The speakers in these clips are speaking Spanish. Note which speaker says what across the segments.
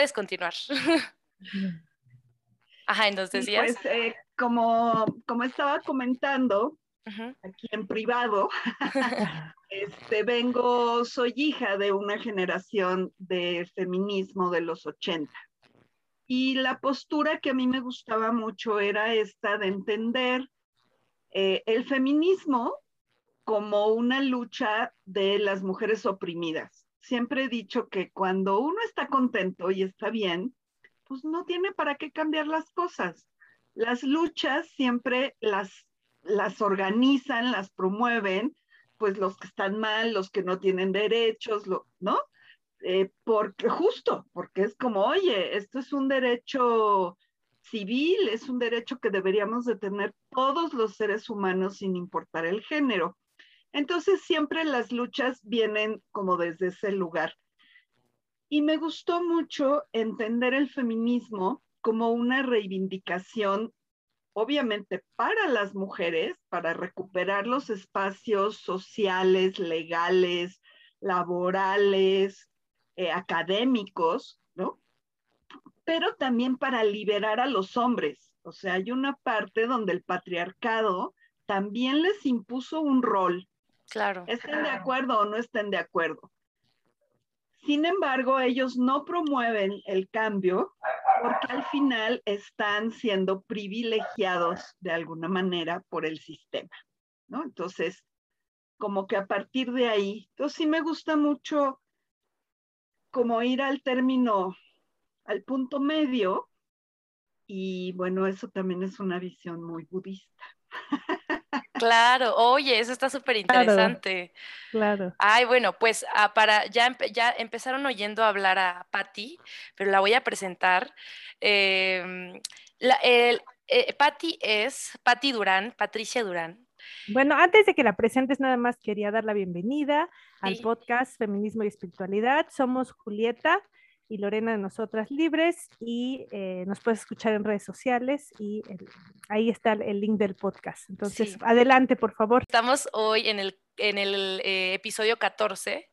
Speaker 1: puedes continuar. Ajá, entonces decías.
Speaker 2: Pues eh, como, como estaba comentando, aquí en privado, este, vengo, soy hija de una generación de feminismo de los 80. Y la postura que a mí me gustaba mucho era esta de entender eh, el feminismo como una lucha de las mujeres oprimidas. Siempre he dicho que cuando uno está contento y está bien, pues no tiene para qué cambiar las cosas. Las luchas siempre las, las organizan, las promueven, pues los que están mal, los que no tienen derechos, ¿no? Eh, porque justo, porque es como, oye, esto es un derecho civil, es un derecho que deberíamos de tener todos los seres humanos sin importar el género. Entonces siempre las luchas vienen como desde ese lugar. Y me gustó mucho entender el feminismo como una reivindicación, obviamente, para las mujeres, para recuperar los espacios sociales, legales, laborales, eh, académicos, ¿no? Pero también para liberar a los hombres. O sea, hay una parte donde el patriarcado también les impuso un rol.
Speaker 1: Claro.
Speaker 2: Estén de acuerdo o no estén de acuerdo. Sin embargo, ellos no promueven el cambio porque al final están siendo privilegiados de alguna manera por el sistema, ¿no? Entonces, como que a partir de ahí, entonces sí me gusta mucho como ir al término, al punto medio, y bueno, eso también es una visión muy budista.
Speaker 1: Claro, oye, eso está súper interesante.
Speaker 3: Claro,
Speaker 1: Ay, bueno, pues ah, para ya, ya empezaron oyendo hablar a Patti, pero la voy a presentar. Em, eh, Patti es Patti Durán, Patricia Durán.
Speaker 3: Bueno, antes de que la presentes, nada más quería dar la bienvenida al podcast Feminismo y Espiritualidad. Somos Julieta y Lorena de Nosotras Libres y eh, nos puedes escuchar en redes sociales y ahí está el link del podcast. Entonces, adelante, por favor.
Speaker 1: Estamos hoy en el, en el eh, episodio 14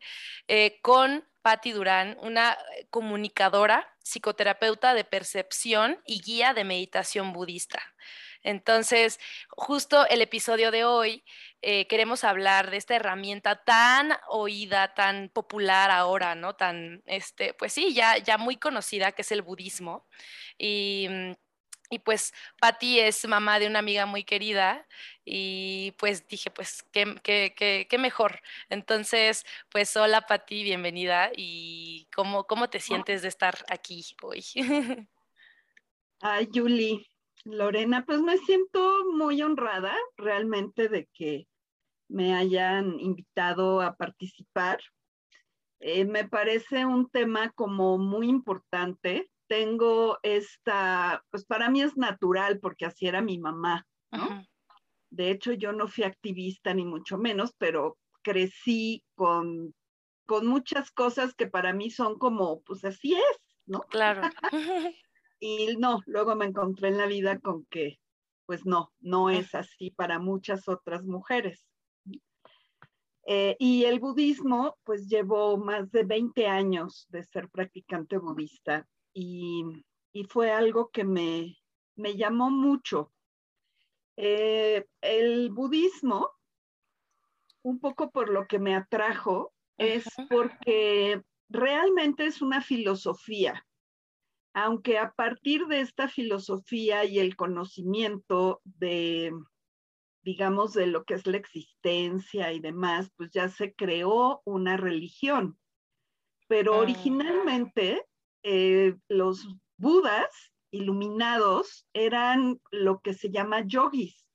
Speaker 1: eh, con Patti Durán, una comunicadora, psicoterapeuta de percepción y guía de meditación budista. Entonces, justo el episodio de hoy eh, queremos hablar de esta herramienta tan oída, tan popular ahora, ¿no? Tan, este, pues sí, ya, ya muy conocida, que es el budismo. Y, mm, y pues Patti es mamá de una amiga muy querida y pues dije, pues qué, qué, qué, mejor. Entonces, pues hola Patti, bienvenida y cómo, cómo te sientes de estar aquí hoy.
Speaker 2: Ay, Julie, Lorena, pues me siento muy honrada realmente de que me hayan invitado a participar. Eh, me parece un tema como muy importante. Tengo esta, pues para mí es natural porque así era mi mamá, ¿no? De hecho, yo no fui activista ni mucho menos, pero crecí con, con muchas cosas que para mí son como, pues así es, ¿no?
Speaker 1: Claro.
Speaker 2: Y no, luego me encontré en la vida con que, pues no, no es así para muchas otras mujeres. Eh, y el budismo, pues llevo más de 20 años de ser practicante budista y, fue algo que me, llamó mucho. Eh, el budismo, un poco por lo que me atrajo, es porque realmente es una filosofía aunque a partir de esta filosofía y el conocimiento de, digamos, de lo que es la existencia y demás, pues ya se creó una religión. Pero ah. originalmente eh, los budas iluminados eran lo que se llama yogis,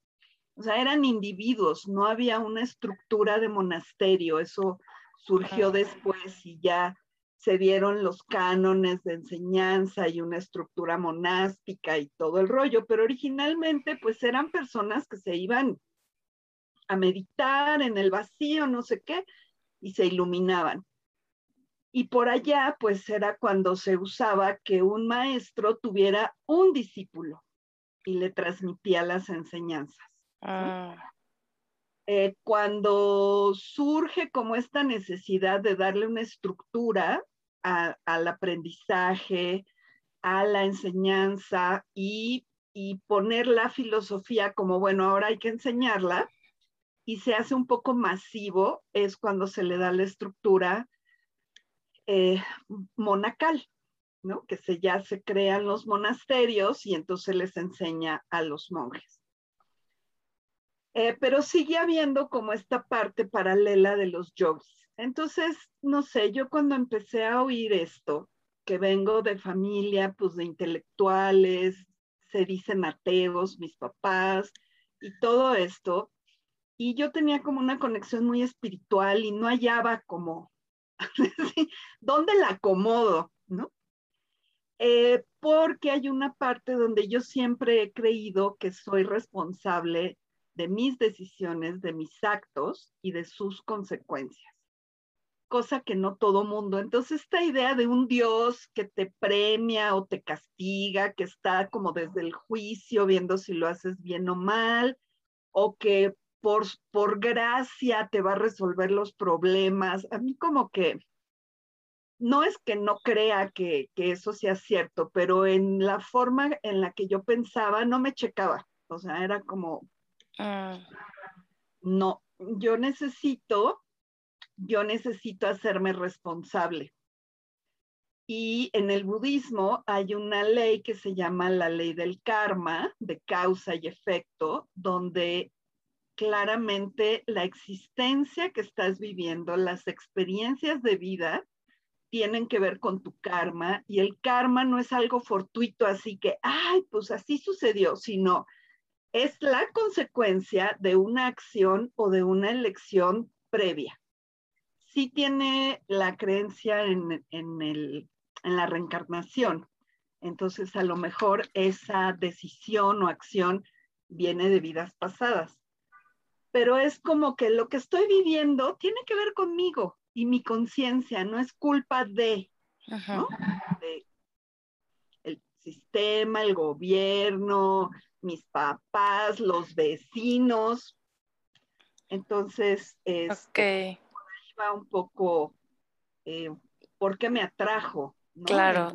Speaker 2: o sea, eran individuos, no había una estructura de monasterio, eso surgió ah. después y ya se dieron los cánones de enseñanza y una estructura monástica y todo el rollo, pero originalmente pues eran personas que se iban a meditar en el vacío, no sé qué, y se iluminaban. Y por allá pues era cuando se usaba que un maestro tuviera un discípulo y le transmitía las enseñanzas. Ah. Eh, cuando surge como esta necesidad de darle una estructura al aprendizaje, a la enseñanza y, poner la filosofía como, bueno, ahora hay que enseñarla y se hace un poco masivo, es cuando se le da la estructura eh, monacal, ¿no? Que se, ya se crean los monasterios y entonces les enseña a los monjes. Eh, pero sigue habiendo como esta parte paralela de los yogis. Entonces, no sé, yo cuando empecé a oír esto, que vengo de familia, pues de intelectuales, se dicen ateos, mis papás y todo esto, y yo tenía como una conexión muy espiritual y no hallaba como, ¿dónde la acomodo? ¿No? Eh, porque hay una parte donde yo siempre he creído que soy responsable de mis decisiones, de mis actos y de sus consecuencias. Cosa que no todo mundo. Entonces, esta idea de un Dios que te premia o te castiga, que está como desde el juicio viendo si lo haces bien o mal, o que por, por gracia te va a resolver los problemas, a mí como que no es que no crea que, que, eso sea cierto, pero en la forma en la que yo pensaba no me checaba. O sea, era como, Ah. No, yo necesito, yo necesito hacerme responsable. Y en el budismo hay una ley que se llama la ley del karma, de causa y efecto, donde claramente la existencia que estás viviendo, las experiencias de vida, tienen que ver con tu karma y el karma no es algo fortuito, así que, ay, pues así sucedió, sino es la consecuencia de una acción o de una elección previa. Sí tiene la creencia en, en la reencarnación. Entonces, a lo mejor esa decisión o acción viene de vidas pasadas. Pero es como que lo que estoy viviendo tiene que ver conmigo y mi conciencia, no es culpa de, ¿no? de el sistema, el gobierno, mis papás, los vecinos. Entonces, es
Speaker 1: okay.
Speaker 2: Va un poco eh, por qué me atrajo.
Speaker 1: Claro.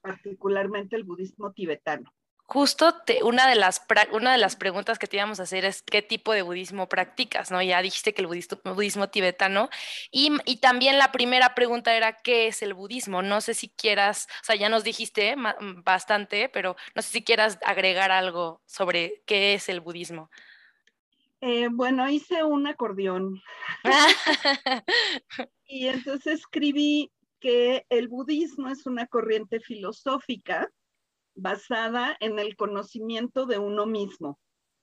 Speaker 2: particularmente el budismo tibetano.
Speaker 1: Justo una, de las, una de las preguntas que te íbamos a hacer es qué tipo de budismo practicas, ¿no? Ya dijiste que el budismo, budismo tibetano. Y, y, también la primera pregunta era, ¿qué es el budismo? No sé si quieras, o sea, ya nos dijiste bastante, pero no sé si quieras agregar algo sobre qué es el budismo.
Speaker 2: Eh, bueno, hice un acordeón. y entonces escribí que el budismo es una corriente filosófica basada en el conocimiento de uno mismo,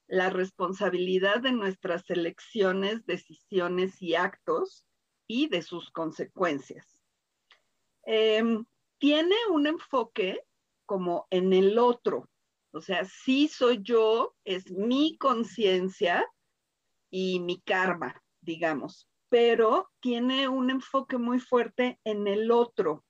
Speaker 2: la responsabilidad de nuestras elecciones, decisiones y actos y de sus consecuencias. Em, tiene un enfoque como en el otro, o sea, sí soy yo, es mi conciencia y mi karma, digamos, pero tiene un enfoque muy fuerte en el otro,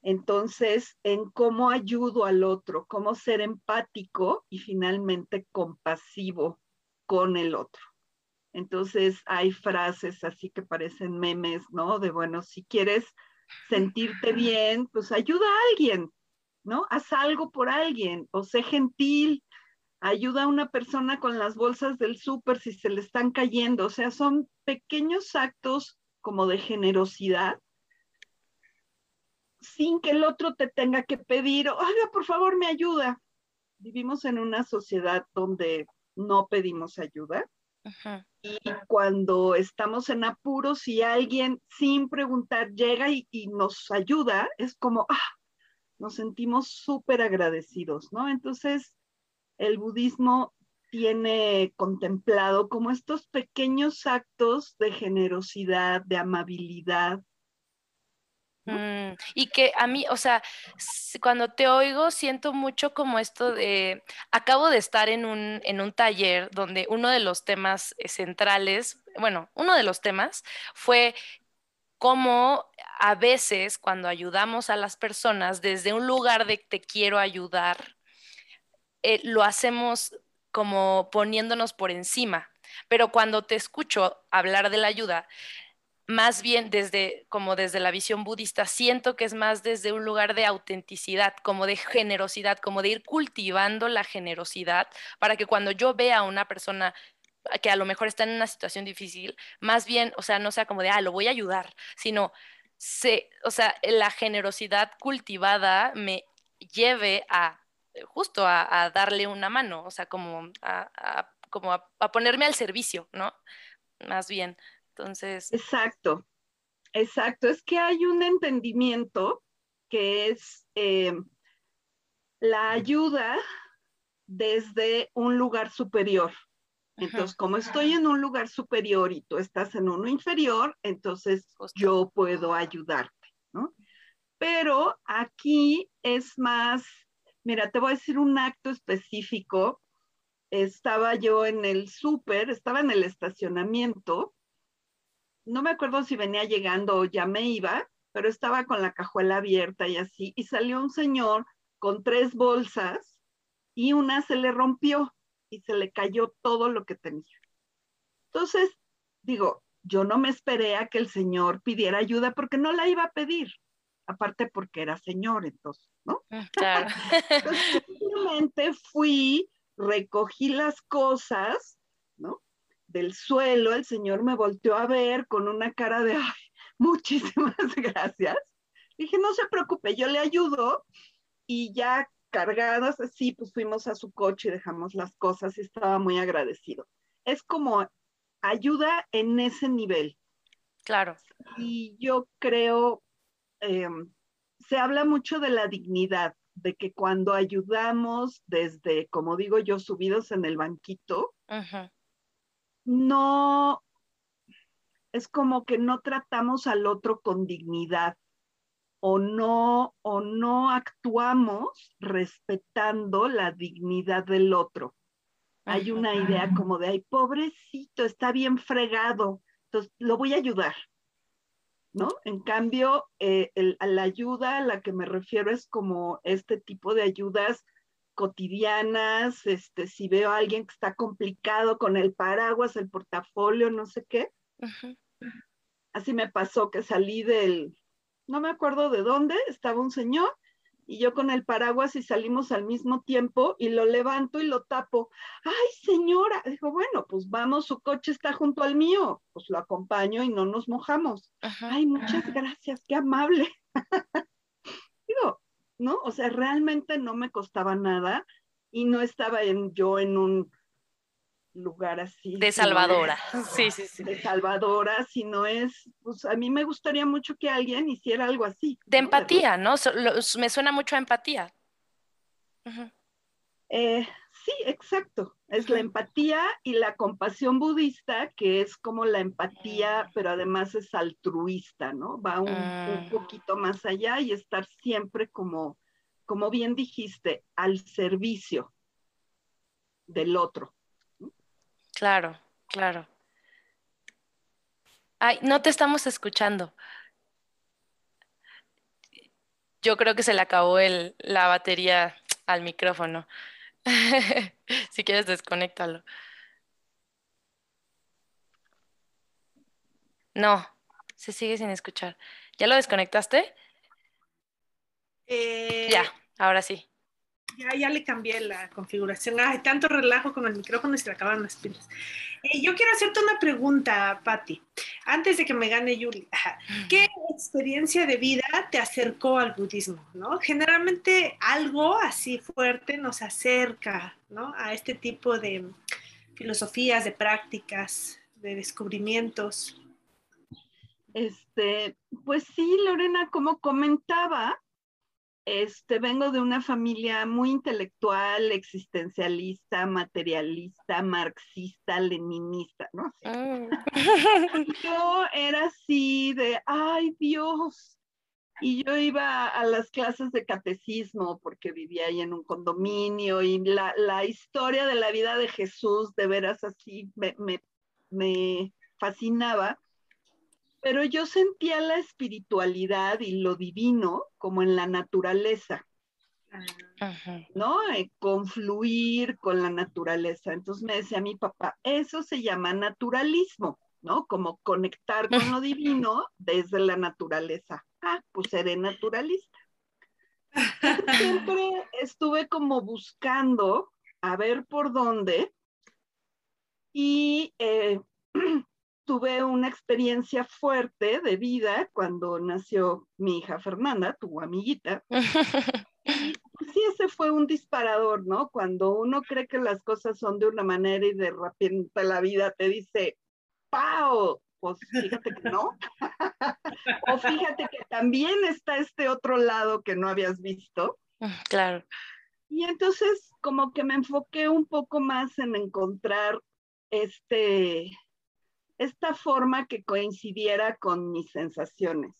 Speaker 2: entonces, en cómo ayudo al otro, cómo ser empático y finalmente compasivo con el otro. Entonces, hay frases así que parecen memes, ¿no? De, bueno, si quieres sentirte bien, pues ayuda a alguien, ¿no? Haz algo por alguien o sé gentil, ayuda a una persona con las bolsas del súper si se le están cayendo. O sea, son pequeños actos como de generosidad sin que el otro te tenga que pedir, oiga, por favor, me ayuda. Vivimos en una sociedad donde no pedimos ayuda. Y cuando estamos en apuros y alguien sin preguntar llega y, nos ayuda, es como, ah, nos sentimos súper agradecidos, ¿no? Entonces, el budismo tiene contemplado como estos pequeños actos de generosidad, de amabilidad,
Speaker 1: Mm, y que a mí, o sea, cuando te oigo, siento mucho como esto de, acabo de estar en un, en un taller donde uno de los temas eh, centrales, bueno, uno de los temas fue cómo a veces cuando ayudamos a las personas desde un lugar de te quiero ayudar, eh, lo hacemos como poniéndonos por encima. Pero cuando te escucho hablar de la ayuda, más bien desde, como desde la visión budista, siento que es más desde un lugar de autenticidad, como de generosidad, como de ir cultivando la generosidad para que cuando yo vea a una persona que a lo mejor está en una situación difícil, más bien, o sea, no sea como de, ah, lo voy a ayudar, sino, se, o sea, la generosidad cultivada me lleve a justo a, darle una mano, o sea, como a, como a, ponerme al servicio, ¿no? Más bien. Entonces.
Speaker 2: Exacto, exacto. Es que hay un entendimiento que es eh, la ayuda desde un lugar superior. Entonces, como estoy en un lugar superior y tú estás en uno inferior, entonces yo puedo ayudarte, ¿no? Pero aquí es más, mira, te voy a decir un acto específico. Estaba yo en el súper, estaba en el estacionamiento no me acuerdo si venía llegando o ya me iba, pero estaba con la cajuela abierta y así, y salió un señor con tres bolsas y una se le rompió y se le cayó todo lo que tenía. Entonces, digo, yo no me esperé a que el señor pidiera ayuda porque no la iba a pedir, aparte porque era señor, entonces, ¿no?
Speaker 1: Mm, claro.
Speaker 2: entonces, simplemente fui, recogí las cosas, ¿no? del suelo, el Señor me volteó a ver con una cara de, ay, muchísimas gracias. Dije, no se preocupe, yo le ayudo y ya cargadas así, pues fuimos a su coche y dejamos las cosas y estaba muy agradecido. Es como ayuda en ese nivel.
Speaker 1: Claro.
Speaker 2: Y yo creo, em, se habla mucho de la dignidad, de que cuando ayudamos desde, como digo yo, subidos en el banquito, no, es como que no tratamos al otro con dignidad o no, o no actuamos respetando la dignidad del otro. Hay una idea como de, ay, pobrecito, está bien fregado, entonces lo voy a ayudar. ¿No? En cambio, eh, la ayuda a la que me refiero es como este tipo de ayudas cotidianas, este, si veo a alguien que está complicado con el paraguas, el portafolio, no sé qué. Así me pasó que salí del, no me acuerdo de dónde, estaba un señor y yo con el paraguas y salimos al mismo tiempo y lo levanto y lo tapo. Ay, señora, dijo, bueno, pues vamos, su coche está junto al mío, pues lo acompaño y no nos mojamos. Ay, muchas gracias, qué amable. Digo, ¿no? O sea, realmente no me costaba nada y no estaba en, yo en un lugar así.
Speaker 1: De salvadora. sí, sí, sí.
Speaker 2: De salvadora, sino es, pues a mí me gustaría mucho que alguien hiciera algo así.
Speaker 1: De empatía, ¿no? me suena mucho a empatía.
Speaker 2: eh, Sí, exacto. Es la empatía y la compasión budista, que es como la empatía, mm. pero además es altruista, ¿no? Va un, un, mm. poquito más allá y estar siempre como, como bien dijiste, al servicio del otro.
Speaker 1: Claro, claro. Ay, no te estamos escuchando. Yo creo que se le acabó el, la batería al micrófono. si quieres, desconéctalo. No, se sigue sin escuchar. ¿Ya lo desconectaste?
Speaker 3: Eh,
Speaker 1: ya, ahora sí.
Speaker 3: Ya, ya le cambié la configuración. Hay tanto relajo con el micrófono y se le acaban las pilas. Eh, yo quiero hacerte una pregunta, Patti, antes de que me gane Yuli. ¿Qué experiencia de vida te acercó al budismo? ¿no? Generalmente algo así fuerte nos acerca ¿no? a este tipo de filosofías, de prácticas, de descubrimientos.
Speaker 2: Este, pues sí, Lorena, como comentaba, este, vengo de una familia muy intelectual, existencialista, materialista, marxista, leninista, ¿no? Mm. Yo era así de, ay Dios. Y yo iba a las clases de catecismo porque vivía ahí en un condominio y la, la historia de la vida de Jesús, de veras así, me, me, me fascinaba pero yo sentía la espiritualidad y lo divino como en la naturaleza, ¿no? Eh, confluir con la naturaleza. Entonces me decía mi papá, eso se llama naturalismo, ¿no? Como conectar con lo divino desde la naturaleza. Ah, pues seré naturalista. Siempre estuve como buscando a ver por dónde y eh, tuve una experiencia fuerte de vida cuando nació mi hija Fernanda, tu amiguita. Y sí, ese fue un disparador, ¿no? Cuando uno cree que las cosas son de una manera y de repente la vida te dice, ¡pau! Pues fíjate que no. o fíjate que también está este otro lado que no habías visto.
Speaker 1: Claro.
Speaker 2: Y entonces como que me enfoqué un poco más en encontrar este, esta forma que coincidiera con mis sensaciones.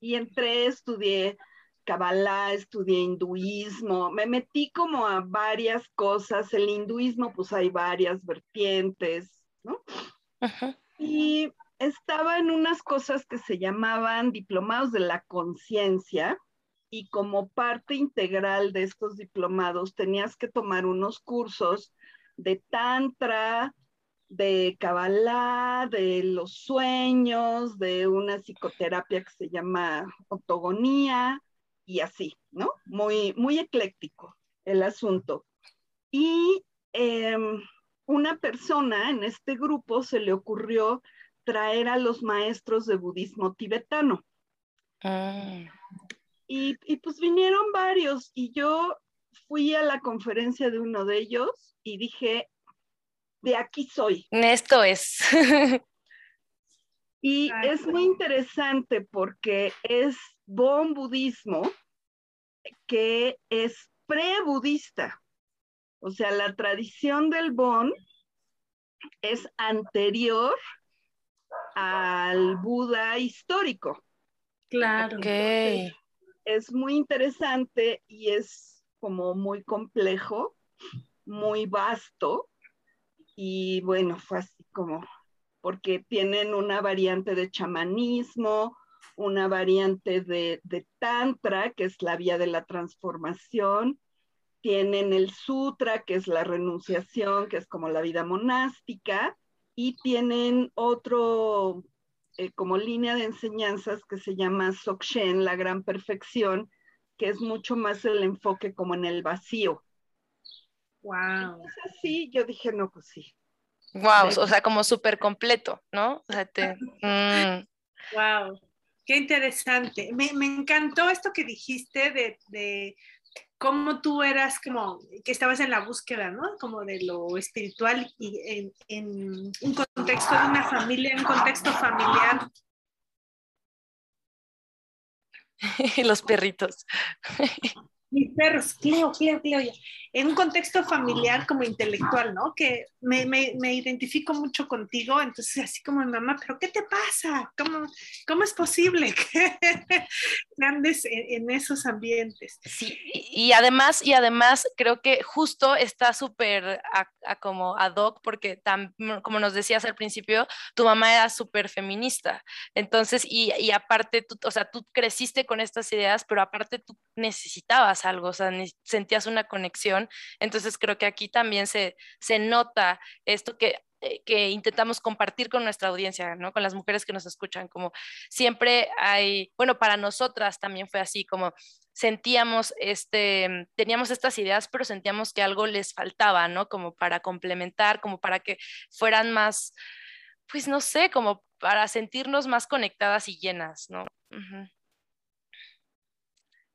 Speaker 2: Y entré, estudié Kabbalah, estudié hinduismo, me metí como a varias cosas. El hinduismo, pues hay varias vertientes, ¿no? Y estaba en unas cosas que se llamaban diplomados de la conciencia, y como parte integral de estos diplomados tenías que tomar unos cursos de tantra, de Kabbalah, de los sueños, de una psicoterapia que se llama ortogonía y así, ¿no? Muy, muy ecléctico el asunto. Y em, una persona en este grupo se le ocurrió traer a los maestros de budismo tibetano. Ah. Y, y pues vinieron varios y yo fui a la conferencia de uno de ellos y dije, de aquí soy.
Speaker 1: Esto es.
Speaker 2: y es muy interesante porque es bon budismo que es pre-budista. O sea, la tradición del bon es anterior al Buda histórico.
Speaker 1: Claro.
Speaker 2: es muy interesante y es como muy complejo, muy vasto. Y bueno, fue así como, porque tienen una variante de chamanismo, una variante de, de tantra, que es la vía de la transformación, tienen el sutra, que es la renunciación, que es como la vida monástica, y tienen otro eh, como línea de enseñanzas que se llama Sokshen, la gran perfección, que es mucho más el enfoque como en el vacío.
Speaker 3: Wow.
Speaker 2: Entonces sí, yo dije, no, pues sí.
Speaker 1: Wow, o sea, como súper completo, ¿no? O sea, te,
Speaker 3: Wow, mm. qué interesante. Me, me, encantó esto que dijiste de, de cómo tú eras como que estabas en la búsqueda, ¿no? Como de lo espiritual y en, en un contexto de una familia, en un contexto familiar.
Speaker 1: Los perritos.
Speaker 3: mis perros, Cleo, Cleo, Cleo. En un contexto familiar como intelectual, ¿no? Que me, me, me, identifico mucho contigo, entonces así como mi mamá, pero ¿qué te pasa? ¿Cómo, cómo es posible que andes en, esos ambientes?
Speaker 1: Sí, y además, y además creo que justo está súper como ad hoc, porque tam, como nos decías al principio, tu mamá era súper feminista, entonces, y, y aparte, tú, o sea, tú creciste con estas ideas, pero aparte tú necesitabas algo, o sea, sentías una conexión. Entonces creo que aquí también se, se nota esto que eh, que intentamos compartir con nuestra audiencia, ¿no? Con las mujeres que nos escuchan, como siempre hay, bueno, para nosotras también fue así, como sentíamos, este, teníamos estas ideas, pero sentíamos que algo les faltaba, ¿no? Como para complementar, como para que fueran más, pues no sé, como para sentirnos más conectadas y llenas, ¿no?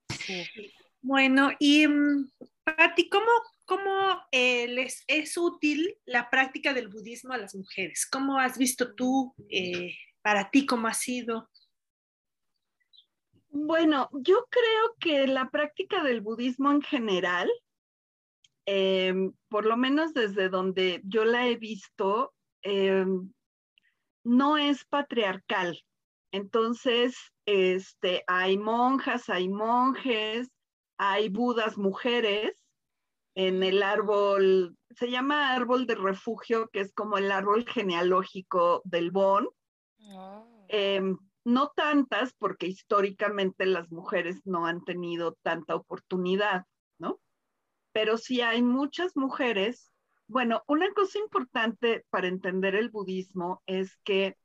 Speaker 3: Sí. Bueno, y mm, Patti, ¿cómo, cómo eh, les es útil la práctica del budismo a las mujeres? ¿Cómo has visto tú, eh, para ti, cómo ha sido?
Speaker 2: Bueno, yo creo que la práctica del budismo en general, em, por lo menos desde donde yo la he visto, em, no es patriarcal. Entonces, este, hay monjas, hay monjes, hay budas mujeres en el árbol, se llama árbol de refugio, que es como el árbol genealógico del Bon. Oh. Em, no tantas, porque históricamente las mujeres no han tenido tanta oportunidad, ¿no? Pero sí hay muchas mujeres Bueno, una cosa importante para entender el budismo es que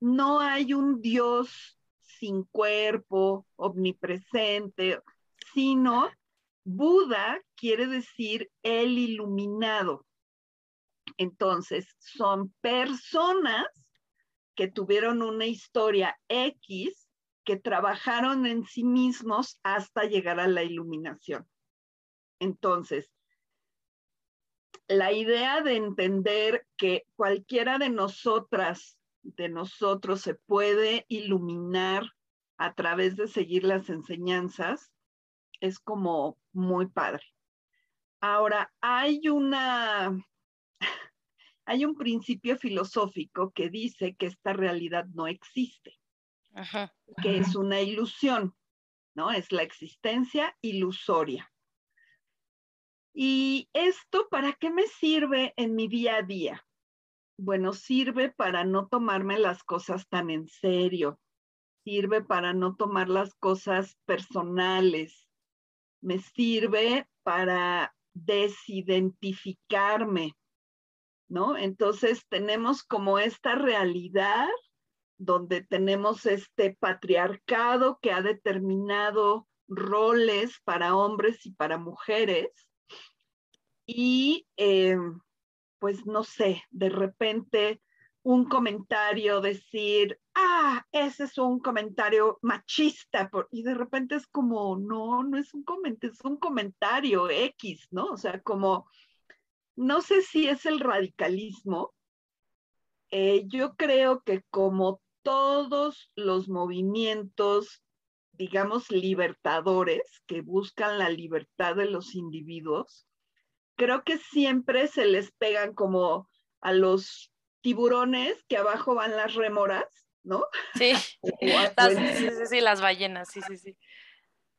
Speaker 2: no hay un Dios sin cuerpo, omnipresente, sino Buda quiere decir el iluminado. Entonces, son personas que tuvieron una historia X, que trabajaron en sí mismos hasta llegar a la iluminación. Entonces, la idea de entender que cualquiera de nosotras, de nosotros, se puede iluminar a través de seguir las enseñanzas, es como muy padre. Ahora, hay una, hay un principio filosófico que dice que esta realidad no existe, que es una ilusión, ¿no? Es la existencia ilusoria. ¿Y esto para qué me sirve en mi día a día? Bueno, sirve para no tomarme las cosas tan en serio, sirve para no tomar las cosas personales, me sirve para desidentificarme, ¿no? Entonces tenemos como esta realidad donde tenemos este patriarcado que ha determinado roles para hombres y para mujeres. Y eh, pues no sé, de repente un comentario, decir, ah, ese es un comentario machista, y de repente es como, no, no es un comentario, es un comentario X, ¿no? O sea, como, no sé si es el radicalismo. Eh, yo creo que como todos los movimientos, digamos, libertadores que buscan la libertad de los individuos, creo que siempre se les pegan como a los tiburones que abajo van las rémoras, ¿no?
Speaker 1: Sí, las, sí, sí, las ballenas, sí, sí, sí.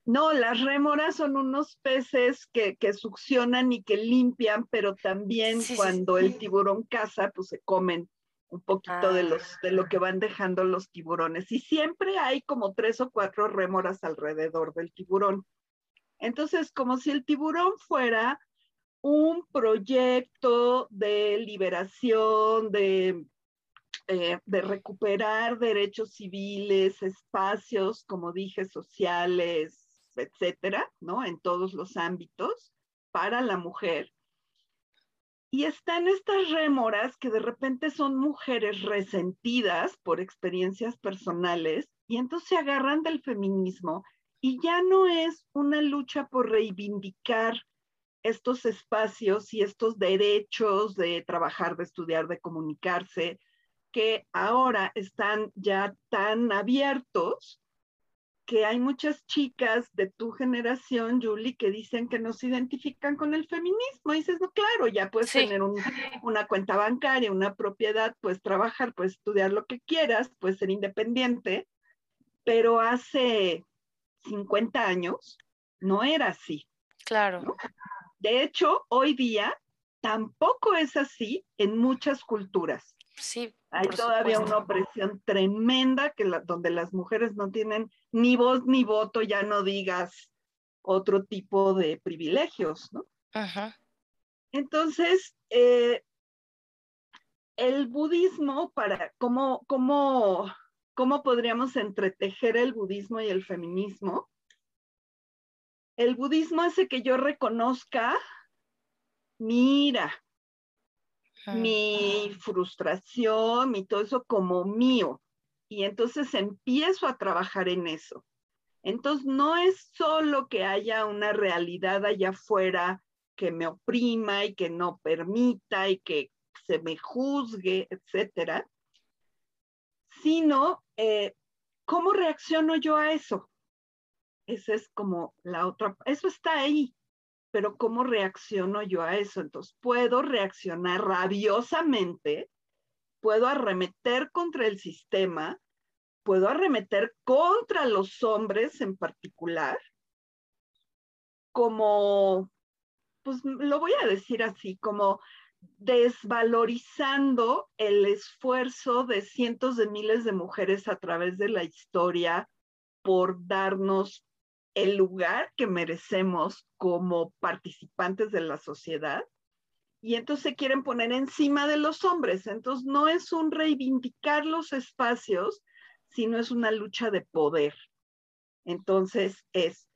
Speaker 2: No, las rémoras son unos peces que, que succionan y que limpian, pero también cuando el tiburón caza, pues se comen un poquito de, los, de lo que van dejando los tiburones. Y siempre hay como tres o cuatro rémoras alrededor del tiburón. Entonces, como si el tiburón fuera un proyecto de liberación, de, eh, de recuperar derechos civiles, espacios, como dije, sociales, etcétera, ¿no? En todos los ámbitos para la mujer. Y están estas rémoras que de repente son mujeres resentidas por experiencias personales y entonces se agarran del feminismo y ya no es una lucha por reivindicar estos espacios y estos derechos de trabajar, de estudiar, de comunicarse, que ahora están ya tan abiertos que hay muchas chicas de tu generación, Julie, que dicen que no se identifican con el feminismo. Y dices, no, claro, ya puedes tener una cuenta bancaria, una propiedad, puedes trabajar, puedes estudiar lo que quieras, puedes ser independiente, pero hace 50 años no era así.
Speaker 1: Claro.
Speaker 2: De hecho, hoy día tampoco es así en muchas culturas.
Speaker 1: Sí.
Speaker 2: Hay todavía una opresión tremenda que donde las mujeres no tienen ni voz ni voto, ya no digas otro tipo de privilegios, ¿no? Ajá. Entonces, eh, el budismo, para cómo, cómo, cómo podríamos entretejer el budismo y el feminismo, el budismo hace que yo reconozca mi ira, mi frustración, mi todo eso como mío. Y entonces empiezo a trabajar en eso. Entonces no es solo que haya una realidad allá afuera que me oprima y que no permita y que se me juzgue, etcétera, sino eh, cómo reacciono yo a eso. Esa es como la otra, eso está ahí, pero ¿cómo reacciono yo a eso? Entonces, puedo reaccionar rabiosamente, puedo arremeter contra el sistema, puedo arremeter contra los hombres en particular, como, pues lo voy a decir así, como desvalorizando el esfuerzo de cientos de miles de mujeres a través de la historia por darnos el lugar que merecemos como participantes de la sociedad y entonces se quieren poner encima de los hombres. Entonces no es un reivindicar los espacios, sino es una lucha de poder. Entonces es,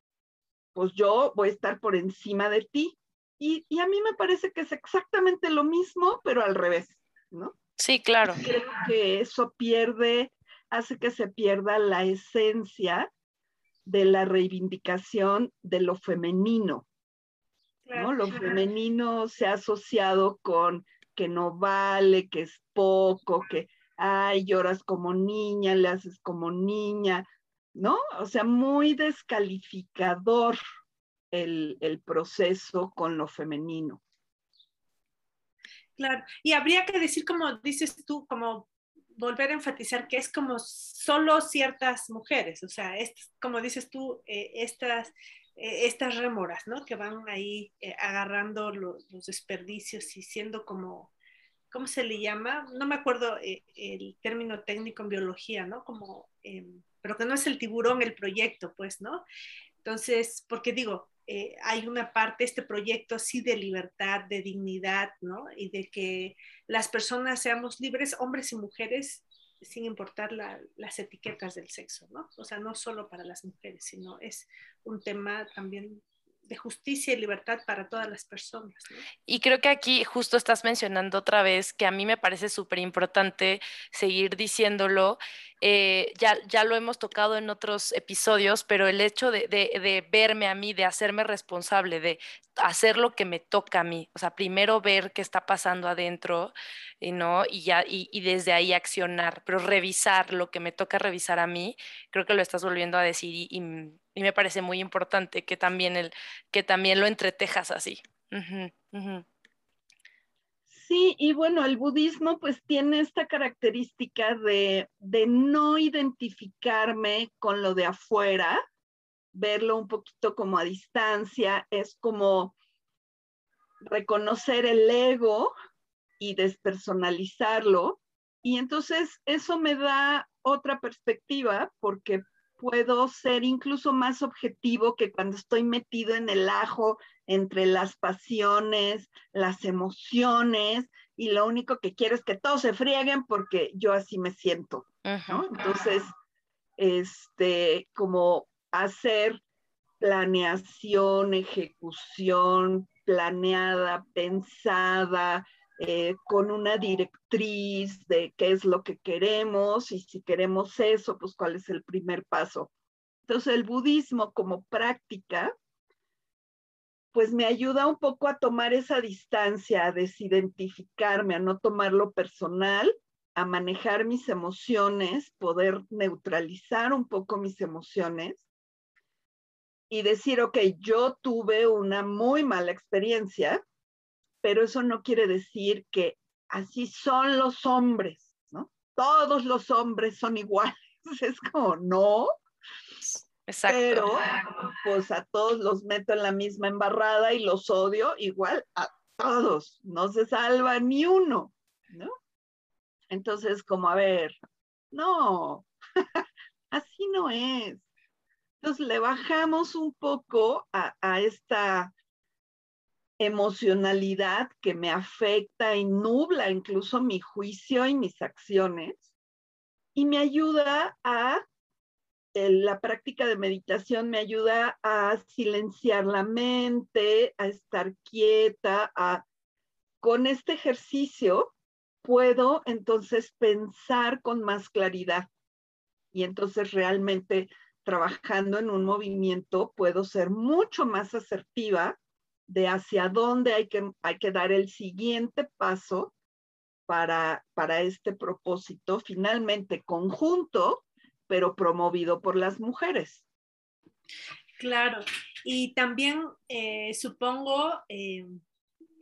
Speaker 2: pues yo voy a estar por encima de ti. Y, y a mí me parece que es exactamente lo mismo, pero al revés, ¿no?
Speaker 1: Sí, claro.
Speaker 2: Creo que eso pierde, hace que se pierda la esencia de la reivindicación de lo femenino. ¿no? Lo femenino se ha asociado con que no vale, que es poco, que, ay, lloras como niña, le haces como niña, ¿no? O sea, muy descalificador el, el proceso con lo femenino.
Speaker 3: Claro, y habría que decir, como dices tú, como volver a enfatizar que es como solo ciertas mujeres, o sea, es, como dices tú, eh, estas, eh, estas rémoras, ¿no? Que van ahí eh, agarrando los, desperdicios y siendo como, ¿cómo se le llama? No me acuerdo el término técnico en biología, ¿no? Como, em, pero que no es el tiburón el proyecto, pues, ¿no? Entonces, porque digo, hay una parte, este proyecto sí de libertad, de dignidad, ¿no? Y de que las personas seamos libres, hombres y mujeres, sin importar las etiquetas del sexo, ¿no? O sea, no solo para las mujeres, sino es un tema también de justicia y libertad para todas las personas.
Speaker 1: Y creo que aquí justo estás mencionando otra vez que a mí me parece súper importante seguir diciéndolo eh, ya, ya lo hemos tocado en otros episodios, pero el hecho de, verme a mí, de hacerme responsable, de hacer lo que me toca a mí, o sea, primero ver qué está pasando adentro, y ¿no? Y, ya, y, desde ahí accionar, pero revisar lo que me toca revisar a mí, creo que lo estás volviendo a decir y, me parece muy importante que también, el, que también lo entretejas así.
Speaker 2: Sí, y bueno, el budismo pues tiene esta característica de, no identificarme con lo de afuera, verlo un poquito como a distancia, es como reconocer el ego y despersonalizarlo. Y entonces eso me da otra perspectiva porque puedo ser incluso más objetivo que cuando estoy metido en el ajo entre las pasiones, las emociones, y lo único que quiero es que todos se frieguen porque yo así me siento, Entonces, este, como hacer planeación, ejecución planeada, pensada, eh, con una directriz de qué es lo que queremos y si queremos eso, pues cuál es el primer paso. Entonces el budismo como práctica, pues me ayuda un poco a tomar esa distancia, a desidentificarme, a no tomarlo personal, a manejar mis emociones, poder neutralizar un poco mis emociones y decir, ok, yo tuve una muy mala experiencia, pero eso no quiere decir que así son los hombres, ¿no? Todos los hombres son iguales. Es como, no. Exacto. Pero pues a todos los meto en la misma embarrada y los odio igual a todos. No se salva ni uno, ¿no? Entonces, como, a ver, no, así no es. Entonces le bajamos un poco a, a esta emocionalidad que me afecta y nubla incluso mi juicio y mis acciones y me ayuda a, la práctica de meditación me ayuda a silenciar la mente, a estar quieta, a, con este ejercicio puedo entonces pensar con más claridad. Y entonces realmente trabajando en un movimiento puedo ser mucho más asertiva de hacia dónde hay que, hay que dar el siguiente paso para, para este propósito finalmente conjunto, pero promovido por las mujeres.
Speaker 3: Claro, y también eh, supongo, eh,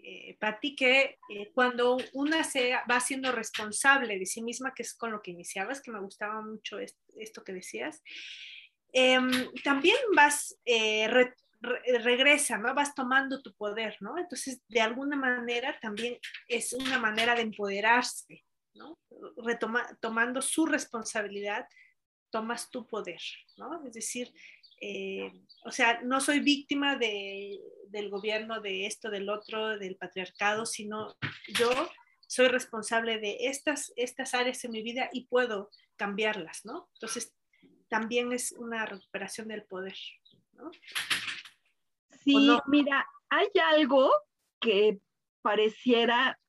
Speaker 3: eh, Patti, que eh, cuando una se va siendo responsable de sí misma, que es con lo que iniciabas, que me gustaba mucho esto, que decías, em, también vas regresa, ¿no? Vas tomando tu poder, ¿no? Entonces, de alguna manera también es una manera de empoderarse, ¿no? Retoma, tomando su responsabilidad, tomas tu poder, ¿no? Es decir, eh, o sea, no soy víctima del gobierno, de esto, del otro, del patriarcado, sino yo soy responsable de estas, estas áreas en mi vida y puedo cambiarlas, ¿no? Entonces, también es una recuperación del poder.
Speaker 2: Sí, mira, hay algo que pareciera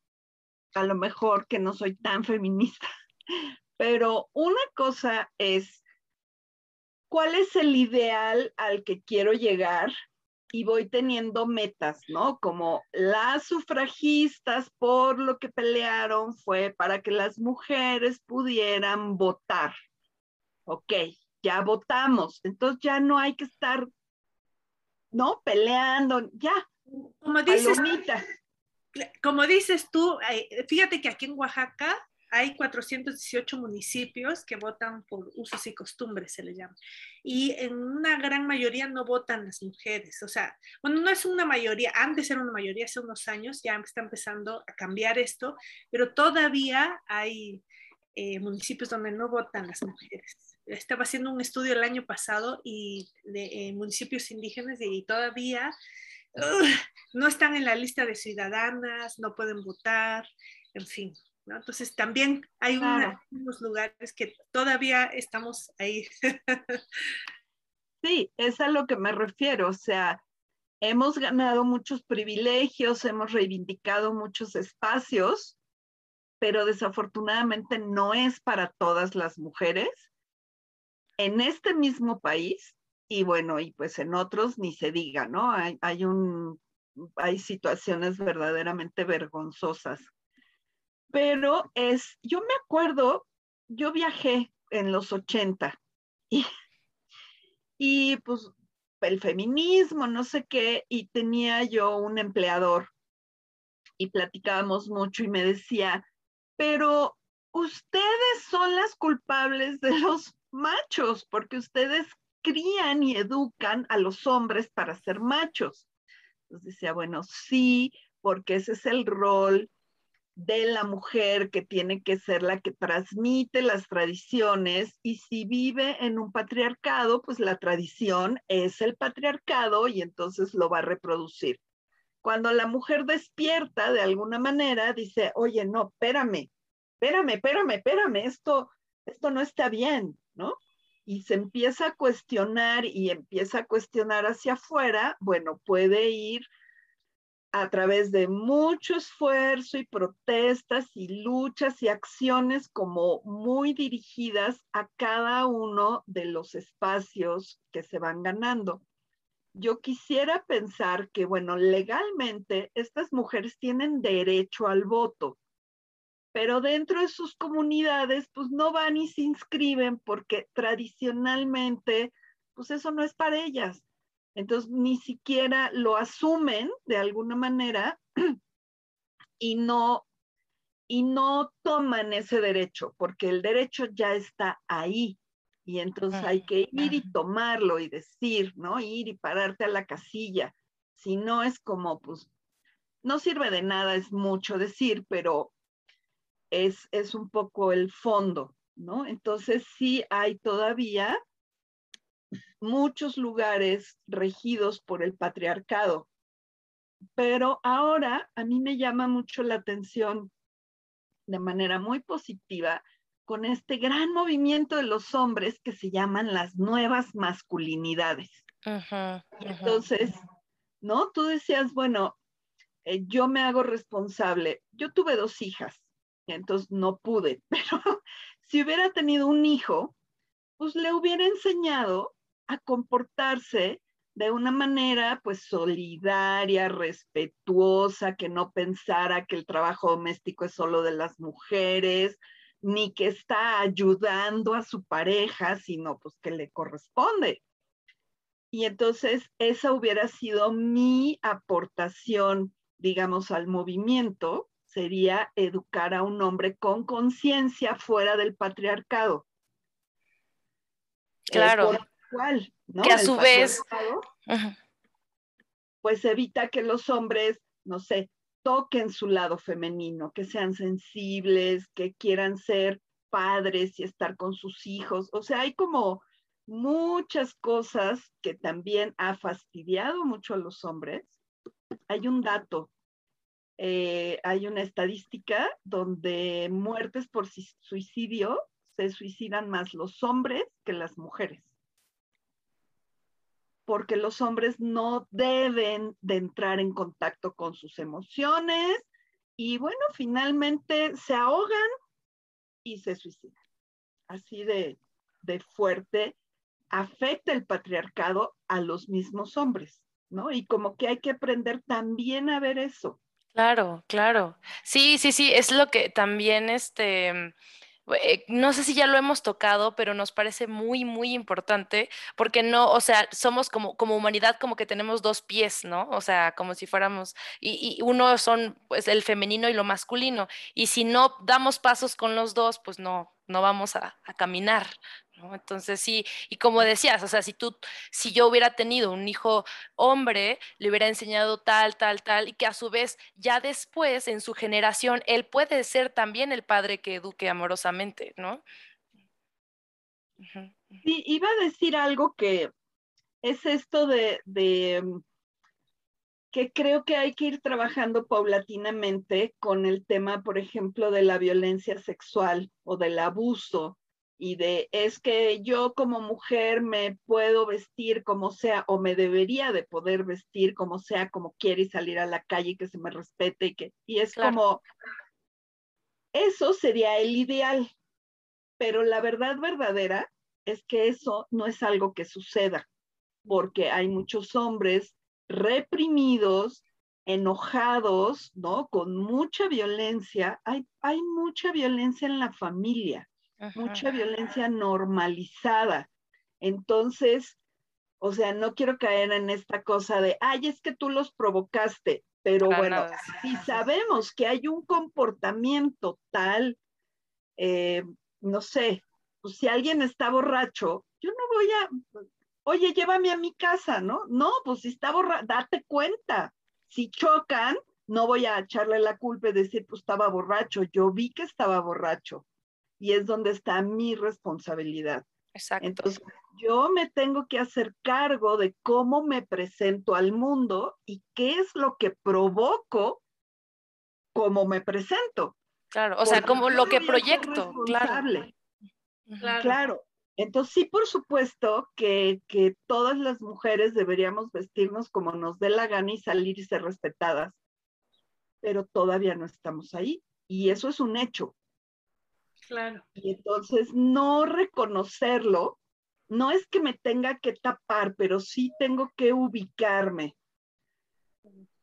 Speaker 2: a lo mejor que no soy tan feminista, pero una cosa es cuál es el ideal al que quiero llegar y voy teniendo metas, ¿no? Como las sufragistas por lo que pelearon fue para que las mujeres pudieran votar. Ok, ya votamos, entonces ya no hay que estar, ¿no? Peleando, ya.
Speaker 3: Como dices, como dices tú, eh, fíjate que aquí en Oaxaca hay 418 municipios que votan por usos y costumbres, se le llama. Y en una gran mayoría no votan las mujeres. O sea, bueno, no es una mayoría, antes era una mayoría, hace unos años ya está empezando a cambiar esto, pero todavía hay eh, municipios donde no votan las mujeres. Estaba haciendo un estudio el año pasado y de eh, municipios indígenas y todavía no están en la lista de ciudadanas, no pueden votar, en fin. Entonces también hay unos lugares que todavía estamos ahí.
Speaker 2: sí, es a lo que me refiero. O sea, hemos ganado muchos privilegios, hemos reivindicado muchos espacios, pero desafortunadamente no es para todas las mujeres. En este mismo país, y bueno, y pues en otros ni se diga, ¿no? Hay, hay, un, hay situaciones verdaderamente vergonzosas pero es, yo me acuerdo, yo viajé en los 80 y, y pues el feminismo, no sé qué, y tenía yo un empleador y platicábamos mucho y me decía, pero ustedes son las culpables de los machos, porque ustedes crían y educan a los hombres para ser machos. Entonces decía, bueno, sí, porque ese es el rol de la mujer que tiene que ser la que transmite las tradiciones y si vive en un patriarcado, pues la tradición es el patriarcado y entonces lo va a reproducir. Cuando la mujer despierta de alguna manera, dice, oye, no, espérame, espérame, espérame, espérame, esto, esto no está bien, ¿no? Y se empieza a cuestionar y empieza a cuestionar hacia afuera, bueno, puede ir a través de mucho esfuerzo y protestas y luchas y acciones como muy dirigidas a cada uno de los espacios que se van ganando. Yo quisiera pensar que, bueno, legalmente estas mujeres tienen derecho al voto, pero dentro de sus comunidades, pues no van y se inscriben porque tradicionalmente, pues eso no es para ellas entonces, ni siquiera lo asumen de alguna manera y no, y no toman ese derecho, porque el derecho ya está ahí. Y entonces hay que ir y tomarlo y decir, ¿no? Ir y pararte a la casilla. Si no es como, pues, no sirve de nada, es mucho decir, pero es, es un poco el fondo, ¿no? Entonces sí hay todavía muchos lugares regidos por el patriarcado. Pero ahora a mí me llama mucho la atención de manera muy positiva con este gran movimiento de los hombres que se llaman las nuevas masculinidades. Entonces, ¿no? Tú decías, bueno, eh, yo me hago responsable. Yo tuve dos hijas, entonces no pude, pero si hubiera tenido un hijo, pues le hubiera enseñado a comportarse de una manera pues solidaria, respetuosa, que no pensara que el trabajo doméstico es solo de las mujeres, ni que está ayudando a su pareja, sino pues que le corresponde. Y entonces esa hubiera sido mi aportación, digamos, al movimiento, sería educar a un hombre con conciencia fuera del patriarcado.
Speaker 1: Claro. Que a su vez...
Speaker 2: Pues evita que los hombres, no sé, toquen su lado femenino, que sean sensibles, que quieran ser padres y estar con sus hijos. O sea, hay como muchas cosas que también ha fastidiado mucho a los hombres. Hay un dato, eh, hay una estadística donde muertes por suicidio se suicidan más los hombres que las mujeres. Porque los hombres no deben de entrar en contacto con sus emociones y bueno, finalmente se ahogan y se suicidan. Así de, de fuerte afecta el patriarcado a los mismos hombres, ¿no? Y como que hay que aprender también a ver eso.
Speaker 1: Claro, claro. Sí, sí, sí, es lo que también este eh, no sé si ya lo hemos tocado, pero nos parece muy, muy importante porque no, o sea, somos como, como humanidad como que tenemos dos pies, ¿no? O sea, como si fuéramos, y, y uno son pues el femenino y lo masculino, y si no damos pasos con los dos, pues no, no vamos a, a caminar, entonces sí, y como decías, o sea, si tú, si yo hubiera tenido un hijo hombre, le hubiera enseñado tal, tal, tal, y que a su vez ya después en su generación él puede ser también el padre que eduque amorosamente, ¿no?
Speaker 2: Sí, iba a decir algo que es esto de, mm, que creo que hay que ir trabajando paulatinamente con el tema, por ejemplo, de la violencia sexual o del abuso y de es que yo como mujer me puedo vestir como sea o me debería de poder vestir como sea, como quiere y salir a la calle y que se me respete y que y es como eso sería el ideal, pero la verdad verdadera es que eso no es algo que suceda, porque hay muchos hombres reprimidos, enojados, ¿no? Con mucha violencia, hay, hay mucha violencia en la familia mucha violencia normalizada. Entonces, o sea, no quiero caer en esta cosa de, ay, es que tú los provocaste, pero bueno, si sabemos que hay un comportamiento tal, eh, no sé, pues si alguien está borracho, yo no voy a, oye, llévame a mi casa, ¿no? No, pues si está borracho, date cuenta. Si chocan, no voy a echarle la culpa y decir, pues estaba borracho, yo vi que estaba borracho y es donde está mi responsabilidad.
Speaker 1: Exacto.
Speaker 2: Entonces, yo me tengo que hacer cargo de cómo me presento al mundo y qué es lo que provoco cómo me presento.
Speaker 1: Claro, o sea, como lo que proyecto, claro.
Speaker 2: claro. Claro. Entonces, sí, por supuesto que, que todas las mujeres deberíamos vestirnos como nos dé la gana y salir y ser respetadas, pero todavía no estamos ahí. Y eso es un hecho.
Speaker 4: Claro.
Speaker 2: Y entonces no reconocerlo, no es que me tenga que tapar, pero sí tengo que ubicarme.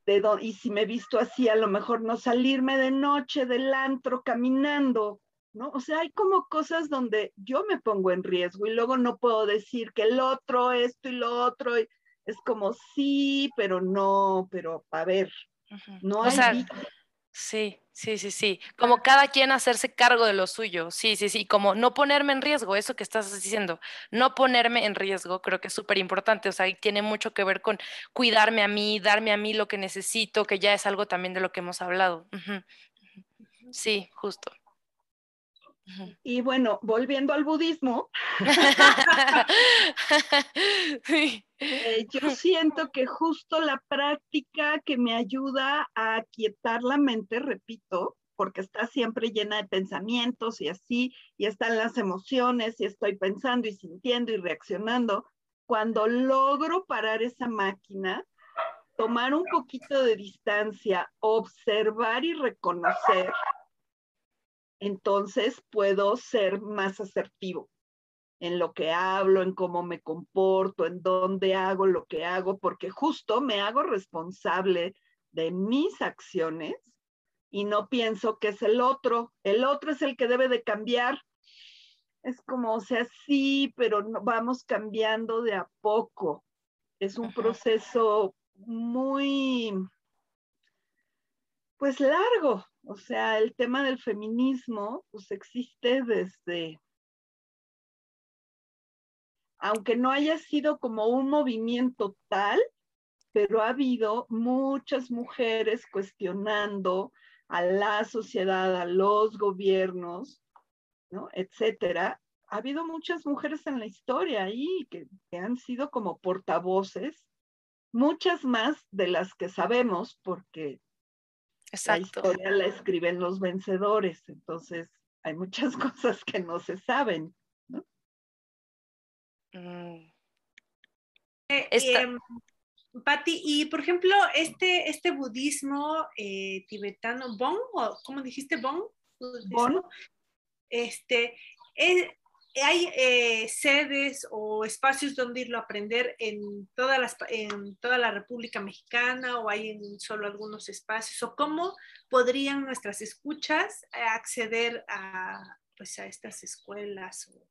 Speaker 2: De y si me he visto así, a lo mejor no salirme de noche del antro caminando, ¿no? O sea, hay como cosas donde yo me pongo en riesgo y luego no puedo decir que el otro, esto y lo otro. es como sí, pero no, pero a ver, no hay.
Speaker 1: Sí, sí, sí, sí. Como cada quien hacerse cargo de lo suyo. Sí, sí, sí. Como no ponerme en riesgo, eso que estás diciendo. No ponerme en riesgo, creo que es súper importante. O sea, tiene mucho que ver con cuidarme a mí, darme a mí lo que necesito, que ya es algo también de lo que hemos hablado. Sí, justo.
Speaker 2: Y bueno, volviendo al budismo, eh, yo siento que justo la práctica que me ayuda a quietar la mente, repito, porque está siempre llena de pensamientos y así, y están las emociones y estoy pensando y sintiendo y reaccionando, cuando logro parar esa máquina, tomar un poquito de distancia, observar y reconocer entonces puedo ser más asertivo en lo que hablo, en cómo me comporto, en dónde hago lo que hago, porque justo me hago responsable de mis acciones y no pienso que es el otro. El otro es el que debe de cambiar. Es como, o sea, sí, pero no, vamos cambiando de a poco. Es un proceso muy, pues largo, o sea, el tema del feminismo pues existe desde, aunque no haya sido como un movimiento tal, pero ha habido muchas mujeres cuestionando a la sociedad, a los gobiernos, ¿no? etcétera, ha habido muchas mujeres en la historia ahí que, han sido como portavoces, muchas más de las que sabemos, porque la historia la escriben los vencedores, entonces hay muchas cosas que no se saben. ¿no?
Speaker 3: Mm. Eh, em, Patti, y por ejemplo, este, este budismo eh, tibetano, Bon, o ¿cómo dijiste Bon?
Speaker 2: Bon.
Speaker 3: Este, eh, ¿Hay eh, sedes o espacios donde irlo a aprender en, todas las, en toda la República Mexicana o hay en solo algunos espacios? ¿O cómo podrían nuestras escuchas acceder a, pues, a estas escuelas o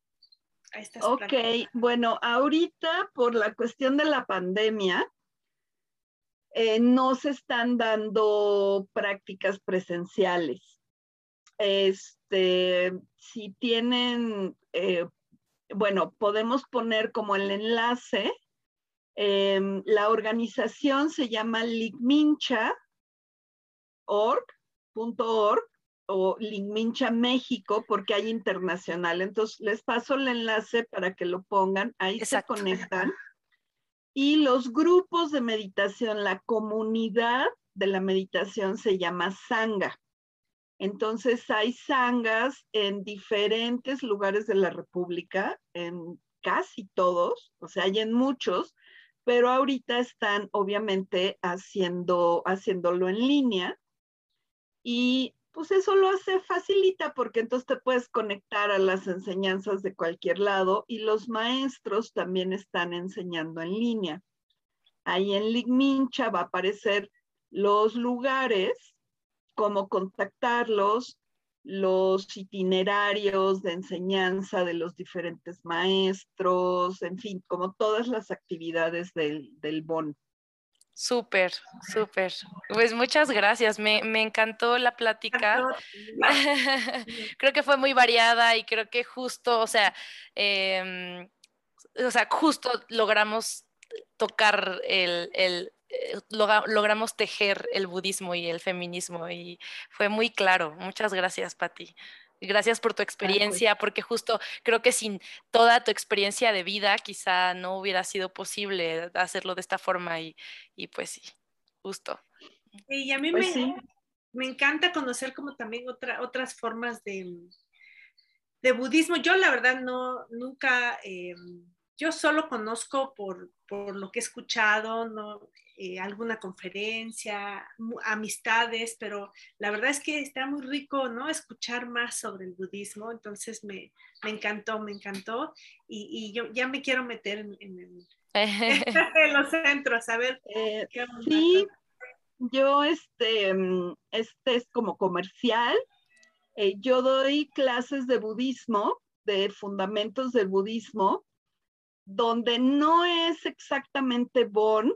Speaker 3: a estas
Speaker 2: Ok, bueno, ahorita por la cuestión de la pandemia, eh, no se están dando prácticas presenciales. Este, si tienen, eh, bueno, podemos poner como el enlace. Em, la organización se llama ligmincha.org o Ligmincha México porque hay internacional. Entonces les paso el enlace para que lo pongan. Ahí se conectan. Y los grupos de meditación, la comunidad de la meditación se llama Sangha. Entonces hay sangas en diferentes lugares de la República, en casi todos, o sea, hay en muchos, pero ahorita están obviamente haciendo, haciéndolo en línea. Y pues eso lo hace facilita porque entonces te puedes conectar a las enseñanzas de cualquier lado y los maestros también están enseñando en línea. Ahí en Ligmincha va a aparecer los lugares, cómo contactarlos, los itinerarios de enseñanza de los diferentes maestros, en fin, como todas las actividades del, del BON.
Speaker 1: Súper, súper. Pues muchas gracias. Me, encantó la plática. creo que fue muy variada y creo que justo, o sea, em, o sea, justo logramos tocar el, el eh, logramos tejer el budismo y el feminismo y fue muy claro. Muchas gracias, Patti. Gracias por tu experiencia, porque justo creo que sin toda tu experiencia de vida quizá no hubiera sido posible hacerlo de esta forma y, pues sí, justo.
Speaker 3: Y a mí pues me, me, encanta conocer como también otra, otras formas de, de budismo. Yo la verdad no, nunca, eh, yo solo conozco por, por, lo que he escuchado, no, eh, alguna conferencia, amistades, pero la verdad es que está muy rico, ¿no? Escuchar más sobre el budismo, entonces me, me encantó, me encantó y, y, yo ya me quiero meter en, en, los centros, a ver.
Speaker 2: Eh, sí, yo este, mm, este es como comercial. Eh, yo doy clases de budismo, de fundamentos del budismo, donde no es exactamente Bon,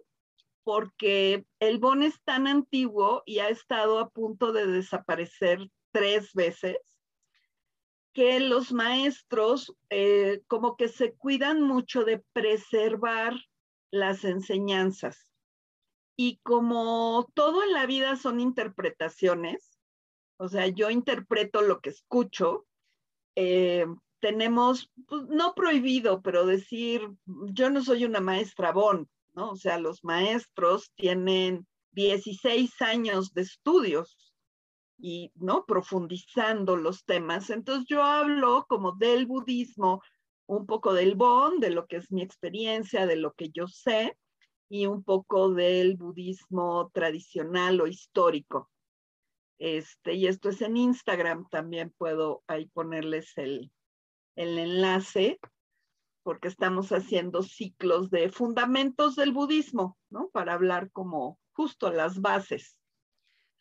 Speaker 2: porque el Bon es tan antiguo y ha estado a punto de desaparecer tres veces, que los maestros eh, como que se cuidan mucho de preservar las enseñanzas. Y como todo en la vida son interpretaciones, o sea, yo interpreto lo que escucho, eh, tenemos, pues, no prohibido, pero decir, yo no soy una maestra Bon, ¿no? O sea, los maestros tienen 16 años de estudios y, ¿no? Profundizando los temas. Entonces yo hablo como del budismo, un poco del Bon, de lo que es mi experiencia, de lo que yo sé, y un poco del budismo tradicional o histórico. Este, y esto es en Instagram, también puedo ahí ponerles el, el enlace porque estamos haciendo ciclos de fundamentos del budismo, ¿no? Para hablar como justo las bases.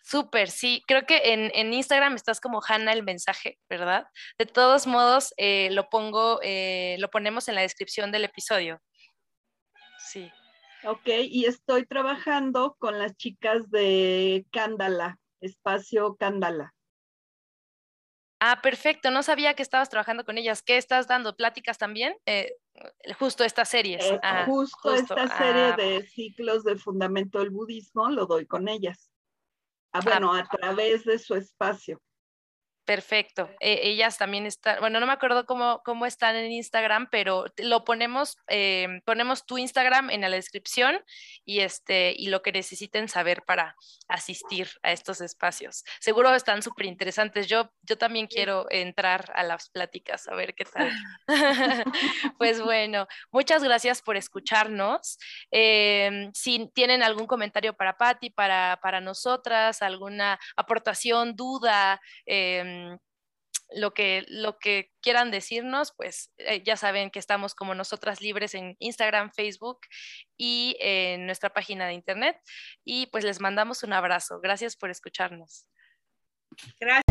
Speaker 1: Súper, sí. Creo que en, Instagram estás como Hanna el mensaje, ¿verdad? De todos modos, eh, lo pongo, eh, lo ponemos en la descripción del episodio. Sí.
Speaker 2: Ok, y estoy trabajando con las chicas de Cándala, Espacio Cándala.
Speaker 1: Ah, perfecto. No sabía que estabas trabajando con ellas. ¿Qué estás dando? ¿Pláticas también? Eh, justo estas series.
Speaker 2: Eh, ah, justo, esta serie ah. de ciclos de fundamento del budismo lo doy con ellas. Ah, bueno, a través de su espacio.
Speaker 1: Perfecto. Eh, ellas también están, bueno, no me acuerdo cómo, cómo están en Instagram, pero lo ponemos, eh, ponemos tu Instagram en la descripción y, este, y lo que necesiten saber para asistir a estos espacios. Seguro están súper interesantes. Yo, yo también quiero entrar a las pláticas, a ver qué tal. pues bueno, muchas gracias por escucharnos. Em, si tienen algún comentario para Patti, para, para nosotras, alguna aportación, duda, eh, Em, lo que, lo que quieran decirnos, pues eh, ya saben que estamos como nosotras libres en Instagram, Facebook y en nuestra página de internet. Y pues les mandamos un abrazo. Gracias por escucharnos.
Speaker 4: Gracias.